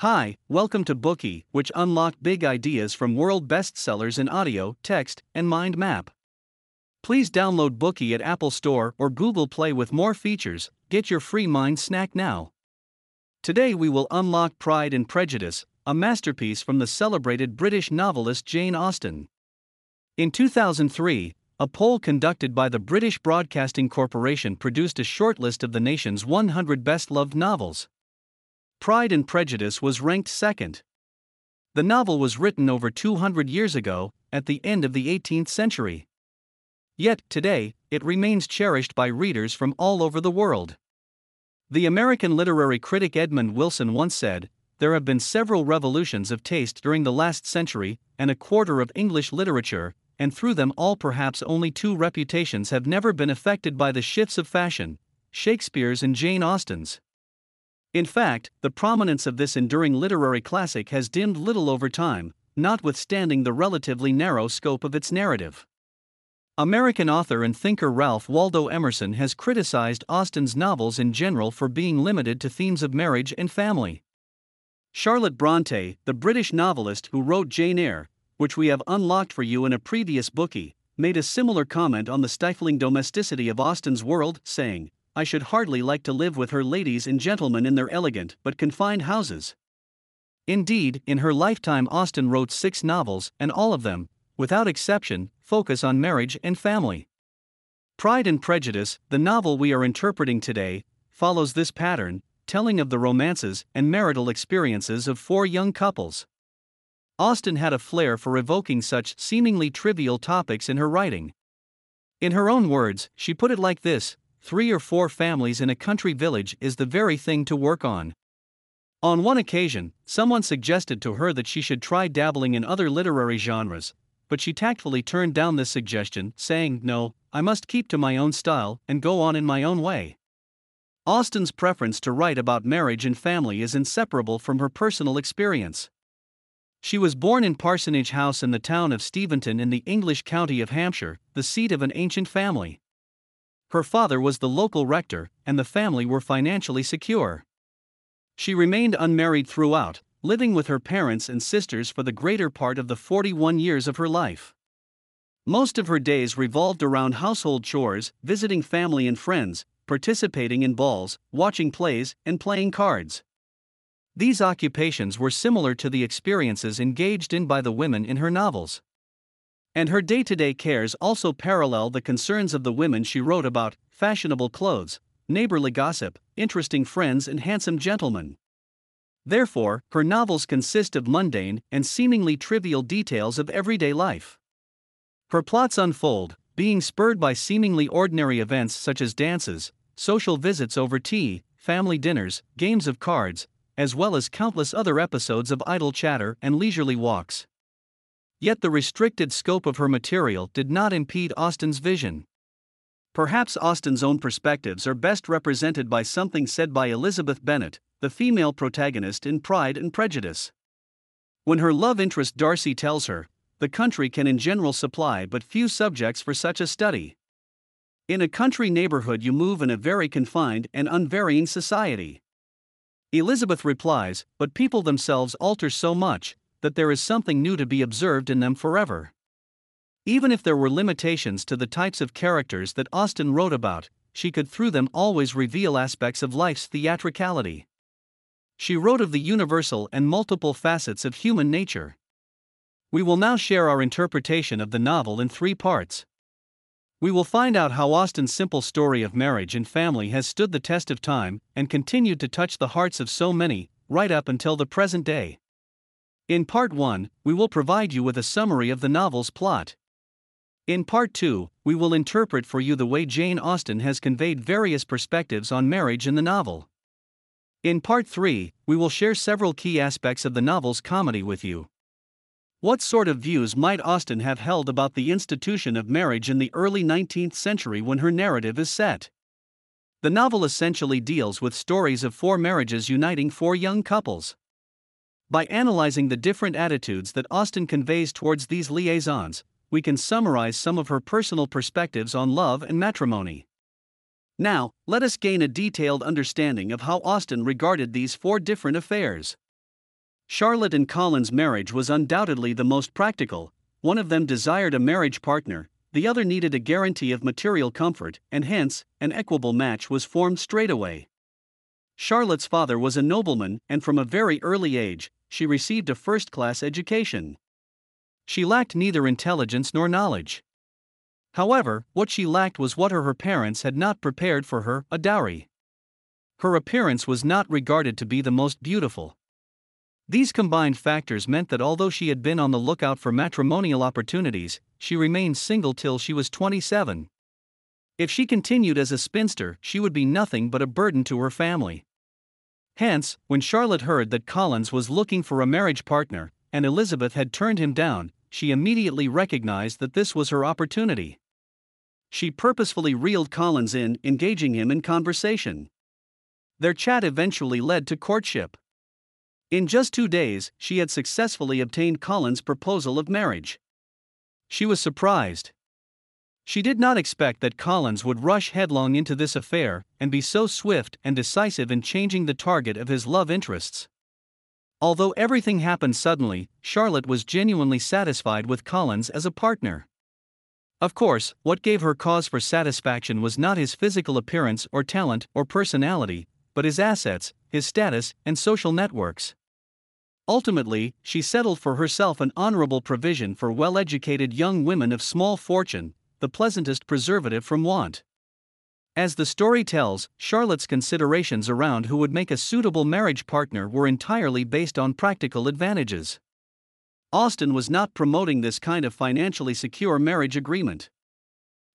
Hi, welcome to Bookey, which unlock big ideas from world bestsellers in audio, text, and mind map. Please download Bookey at Apple Store or Google Play with more features. Get your free mind snack now. Today we will unlock Pride and Prejudice, a masterpiece from the celebrated British novelist Jane Austen. In 2003, a poll conducted by the British Broadcasting Corporation produced a shortlist of the nation's 100 best loved novels. Pride and Prejudice was ranked second. The novel was written over 200 years ago, at the end of the 18th century. Yet, today, it remains cherished by readers from all over the world. The American literary critic Edmund Wilson once said, There have been several revolutions of taste during the last century, and a quarter of English literature, and through them all, perhaps only two reputations have never been affected by the shifts of fashion Shakespeare's and Jane Austen's. In fact, the prominence of this enduring literary classic has dimmed little over time, notwithstanding the relatively narrow scope of its narrative. American author and thinker Ralph Waldo Emerson has criticized Austen's novels in general for being limited to themes of marriage and family. Charlotte Bronte, the British novelist who wrote Jane Eyre, which we have unlocked for you in a previous Bookey, made a similar comment on the stifling domesticity of Austen's world, saying, I should hardly like to live with her ladies and gentlemen in their elegant but confined houses. Indeed, in her lifetime, Austen wrote six novels, and all of them, without exception, focus on marriage and family. Pride and Prejudice, the novel we are interpreting today, follows this pattern, telling of the romances and marital experiences of four young couples. Austen had a flair for evoking such seemingly trivial topics in her writing. In her own words, she put it like this three or four families in a country village is the very thing to work on. On one occasion, someone suggested to her that she should try dabbling in other literary genres, but she tactfully turned down this suggestion, saying, No, I must keep to my own style and go on in my own way. Austen's preference to write about marriage and family is inseparable from her personal experience. She was born in Parsonage House in the town of Steventon in the English county of Hampshire, the seat of an ancient family. Her father was the local rector, and the family were financially secure. She remained unmarried throughout, living with her parents and sisters for the greater part of the 41 years of her life. Most of her days revolved around household chores, visiting family and friends, participating in balls, watching plays, and playing cards. These occupations were similar to the experiences engaged in by the women in her novels. And her day to day cares also parallel the concerns of the women she wrote about fashionable clothes, neighborly gossip, interesting friends, and handsome gentlemen. Therefore, her novels consist of mundane and seemingly trivial details of everyday life. Her plots unfold, being spurred by seemingly ordinary events such as dances, social visits over tea, family dinners, games of cards, as well as countless other episodes of idle chatter and leisurely walks. Yet the restricted scope of her material did not impede Austen's vision. Perhaps Austen's own perspectives are best represented by something said by Elizabeth Bennet, the female protagonist in Pride and Prejudice. When her love interest Darcy tells her, the country can in general supply but few subjects for such a study. In a country neighborhood, you move in a very confined and unvarying society. Elizabeth replies, But people themselves alter so much that there is something new to be observed in them forever. Even if there were limitations to the types of characters that Austen wrote about, she could through them always reveal aspects of life's theatricality. She wrote of the universal and multiple facets of human nature. We will now share our interpretation of the novel in three parts. We will find out how Austen's simple story of marriage and family has stood the test of time and continued to touch the hearts of so many, right up until the present day. In Part 1, we will provide you with a summary of the novel's plot. In Part 2, we will interpret for you the way Jane Austen has conveyed various perspectives on marriage in the novel. In part 3, we will share several key aspects of the novel's comedy with you. What sort of views might Austen have held about the institution of marriage in the early 19th century when her narrative is set? The novel essentially deals with stories of four marriages uniting four young couples. By analyzing the different attitudes that Austen conveys towards these liaisons, we can summarize some of her personal perspectives on love and matrimony. Now, let us gain a detailed understanding of how Austen regarded these four different affairs. Charlotte and Collins' marriage was undoubtedly the most practical, one of them desired a marriage partner, the other needed a guarantee of material comfort, and hence, an equable match was formed straight away. Charlotte's father was a nobleman, and from a very early age, she received a first class education. She lacked neither intelligence nor knowledge. However, what she lacked was what her, her parents had not prepared for her a dowry. Her appearance was not regarded to be the most beautiful. These combined factors meant that although she had been on the lookout for matrimonial opportunities, she remained single till she was 27. If she continued as a spinster, she would be nothing but a burden to her family. Hence, when Charlotte heard that Collins was looking for a marriage partner, and Elizabeth had turned him down, she immediately recognized that this was her opportunity. She purposefully reeled Collins in, engaging him in conversation. Their chat eventually led to courtship. In just two days, she had successfully obtained Collins' proposal of marriage. She was surprised. She did not expect that Collins would rush headlong into this affair and be so swift and decisive in changing the target of his love interests. Although everything happened suddenly, Charlotte was genuinely satisfied with Collins as a partner. Of course, what gave her cause for satisfaction was not his physical appearance or talent or personality, but his assets, his status, and social networks. Ultimately, she settled for herself an honorable provision for well educated young women of small fortune, the pleasantest preservative from want. As the story tells, Charlotte's considerations around who would make a suitable marriage partner were entirely based on practical advantages. Austen was not promoting this kind of financially secure marriage agreement.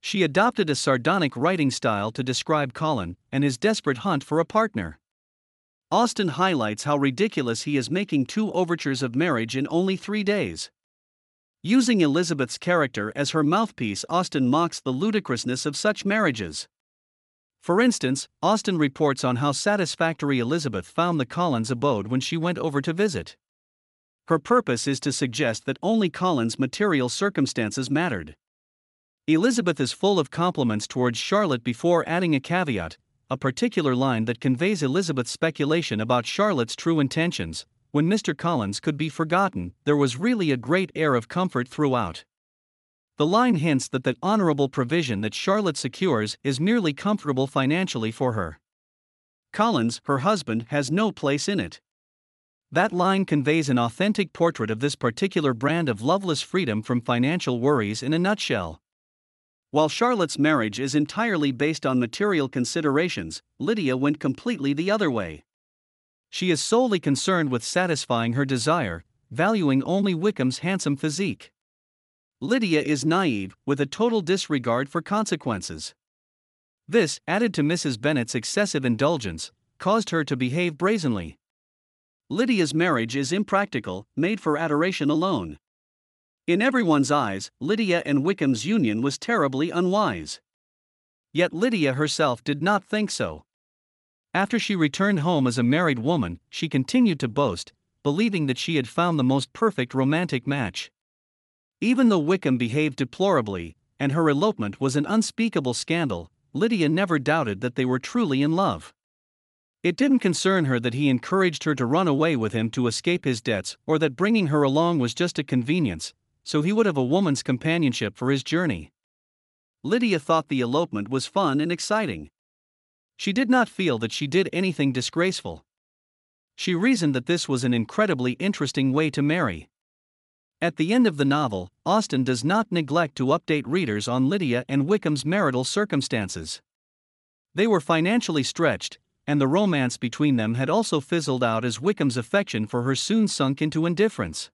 She adopted a sardonic writing style to describe Collins and his desperate hunt for a partner. Austen highlights how ridiculous he is making two overtures of marriage in only three days. Using Elizabeth's character as her mouthpiece, Austen mocks the ludicrousness of such marriages. For instance, Austen reports on how satisfactory Elizabeth found the Collins abode when she went over to visit. Her purpose is to suggest that only Collins' material circumstances mattered. Elizabeth is full of compliments towards Charlotte before adding a caveat a particular line that conveys Elizabeth's speculation about Charlotte's true intentions. When Mr. Collins could be forgotten, there was really a great air of comfort throughout. The line hints that the honorable provision that Charlotte secures is merely comfortable financially for her. Collins, her husband, has no place in it. That line conveys an authentic portrait of this particular brand of loveless freedom from financial worries in a nutshell. While Charlotte's marriage is entirely based on material considerations, Lydia went completely the other way. She is solely concerned with satisfying her desire, valuing only Wickham's handsome physique. Lydia is naive, with a total disregard for consequences. This, added to Mrs. Bennet's excessive indulgence, caused her to behave brazenly. Lydia's marriage is impractical, made for adoration alone. In everyone's eyes, Lydia and Wickham's union was terribly unwise. Yet Lydia herself did not think so. After she returned home as a married woman, she continued to boast, believing that she had found the most perfect romantic match. Even though Wickham behaved deplorably, and her elopement was an unspeakable scandal, Lydia never doubted that they were truly in love. It didn't concern her that he encouraged her to run away with him to escape his debts, or that bringing her along was just a convenience, so he would have a woman's companionship for his journey. Lydia thought the elopement was fun and exciting. She did not feel that she did anything disgraceful. She reasoned that this was an incredibly interesting way to marry. At the end of the novel, Austen does not neglect to update readers on Lydia and Wickham's marital circumstances. They were financially stretched, and the romance between them had also fizzled out as Wickham's affection for her soon sunk into indifference.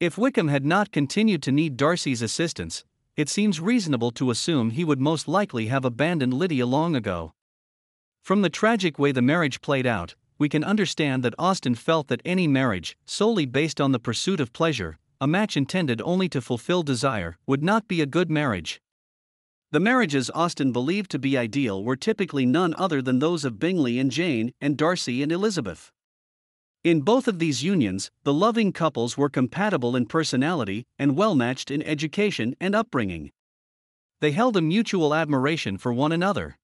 If Wickham had not continued to need Darcy's assistance, it seems reasonable to assume he would most likely have abandoned Lydia long ago. From the tragic way the marriage played out, we can understand that Austen felt that any marriage, solely based on the pursuit of pleasure, a match intended only to fulfill desire, would not be a good marriage. The marriages Austen believed to be ideal were typically none other than those of Bingley and Jane and Darcy and Elizabeth. In both of these unions, the loving couples were compatible in personality and well matched in education and upbringing. They held a mutual admiration for one another.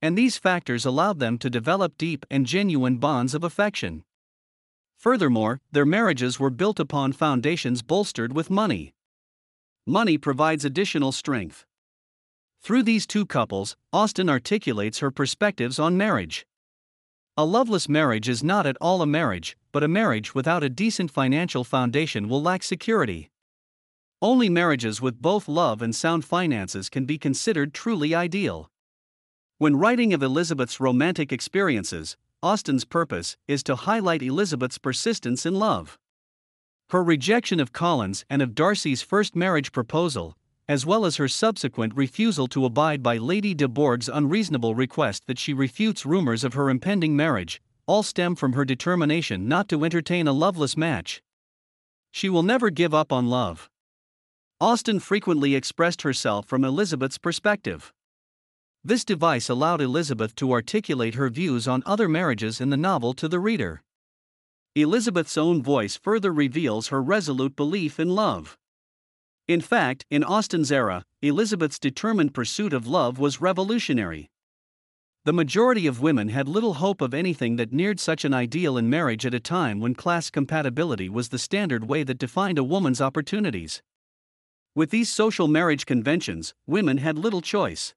And these factors allowed them to develop deep and genuine bonds of affection. Furthermore, their marriages were built upon foundations bolstered with money. Money provides additional strength. Through these two couples, Austen articulates her perspectives on marriage. A loveless marriage is not at all a marriage, but a marriage without a decent financial foundation will lack security. Only marriages with both love and sound finances can be considered truly ideal. When writing of Elizabeth's romantic experiences, Austen's purpose is to highlight Elizabeth's persistence in love. Her rejection of Collins and of Darcy's first marriage proposal, as well as her subsequent refusal to abide by Lady de Bourgh's unreasonable request that she refutes rumors of her impending marriage, all stem from her determination not to entertain a loveless match. She will never give up on love. Austen frequently expressed herself from Elizabeth's perspective. This device allowed Elizabeth to articulate her views on other marriages in the novel to the reader. Elizabeth's own voice further reveals her resolute belief in love. In fact, in Austen's era, Elizabeth's determined pursuit of love was revolutionary. The majority of women had little hope of anything that neared such an ideal in marriage at a time when class compatibility was the standard way that defined a woman's opportunities. With these social marriage conventions, women had little choice.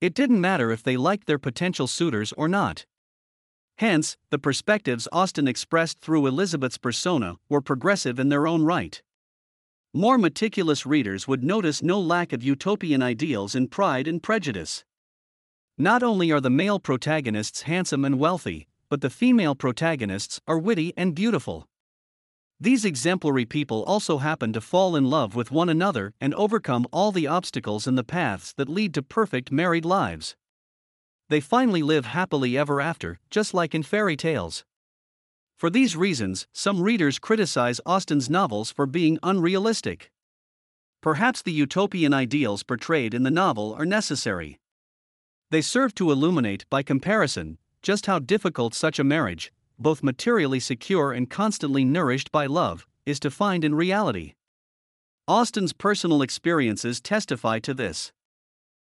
It didn't matter if they liked their potential suitors or not. Hence, the perspectives Austen expressed through Elizabeth's persona were progressive in their own right. More meticulous readers would notice no lack of utopian ideals in Pride and Prejudice. Not only are the male protagonists handsome and wealthy, but the female protagonists are witty and beautiful. These exemplary people also happen to fall in love with one another and overcome all the obstacles in the paths that lead to perfect married lives. They finally live happily ever after, just like in fairy tales. For these reasons, some readers criticize Austen's novels for being unrealistic. Perhaps the utopian ideals portrayed in the novel are necessary. They serve to illuminate, by comparison, just how difficult such a marriage, both materially secure and constantly nourished by love, is to find in reality. Austen's personal experiences testify to this.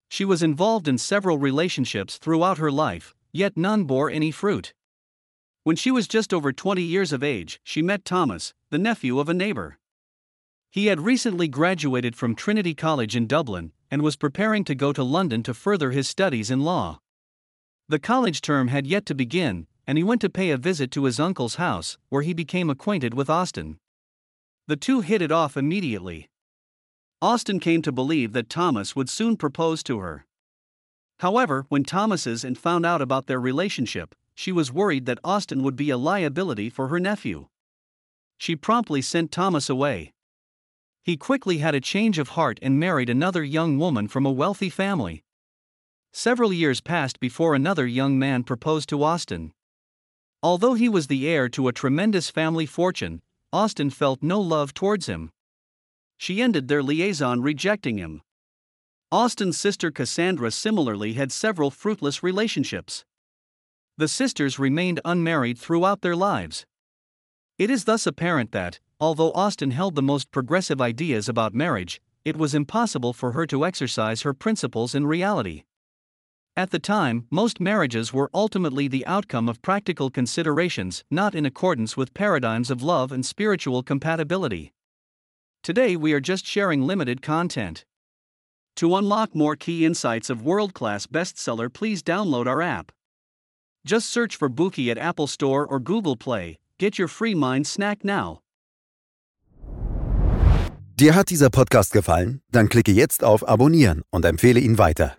She was involved in several relationships throughout her life, yet none bore any fruit. When she was just over 20 years of age, she met Thomas, the nephew of a neighbor. He had recently graduated from Trinity College in Dublin and was preparing to go to London to further his studies in law. The college term had yet to begin, and he went to pay a visit to his uncle's house, where he became acquainted with Austen. The two hit it off immediately. Austen came to believe that Thomas would soon propose to her. However, when Thomas's and found out about their relationship, she was worried that Austen would be a liability for her nephew. She promptly sent Thomas away. He quickly had a change of heart and married another young woman from a wealthy family. Several years passed before another young man proposed to Austen. Although he was the heir to a tremendous family fortune, Austen felt no love towards him. She ended their liaison rejecting him. Austen's sister Cassandra similarly had several fruitless relationships. The sisters remained unmarried throughout their lives. It is thus apparent that, although Austen held the most progressive ideas about marriage, it was impossible for her to exercise her principles in reality. At the time, most marriages were ultimately the outcome of practical considerations, not in accordance with paradigms of love and spiritual compatibility. Today, we are just sharing limited content. To unlock more key insights of world class bestseller, please download our app. Just search for Bookey at Apple Store or Google Play. Get your free mind snack now. Dir hat dieser Podcast gefallen? Dann klicke jetzt auf Abonnieren und empfehle ihn weiter.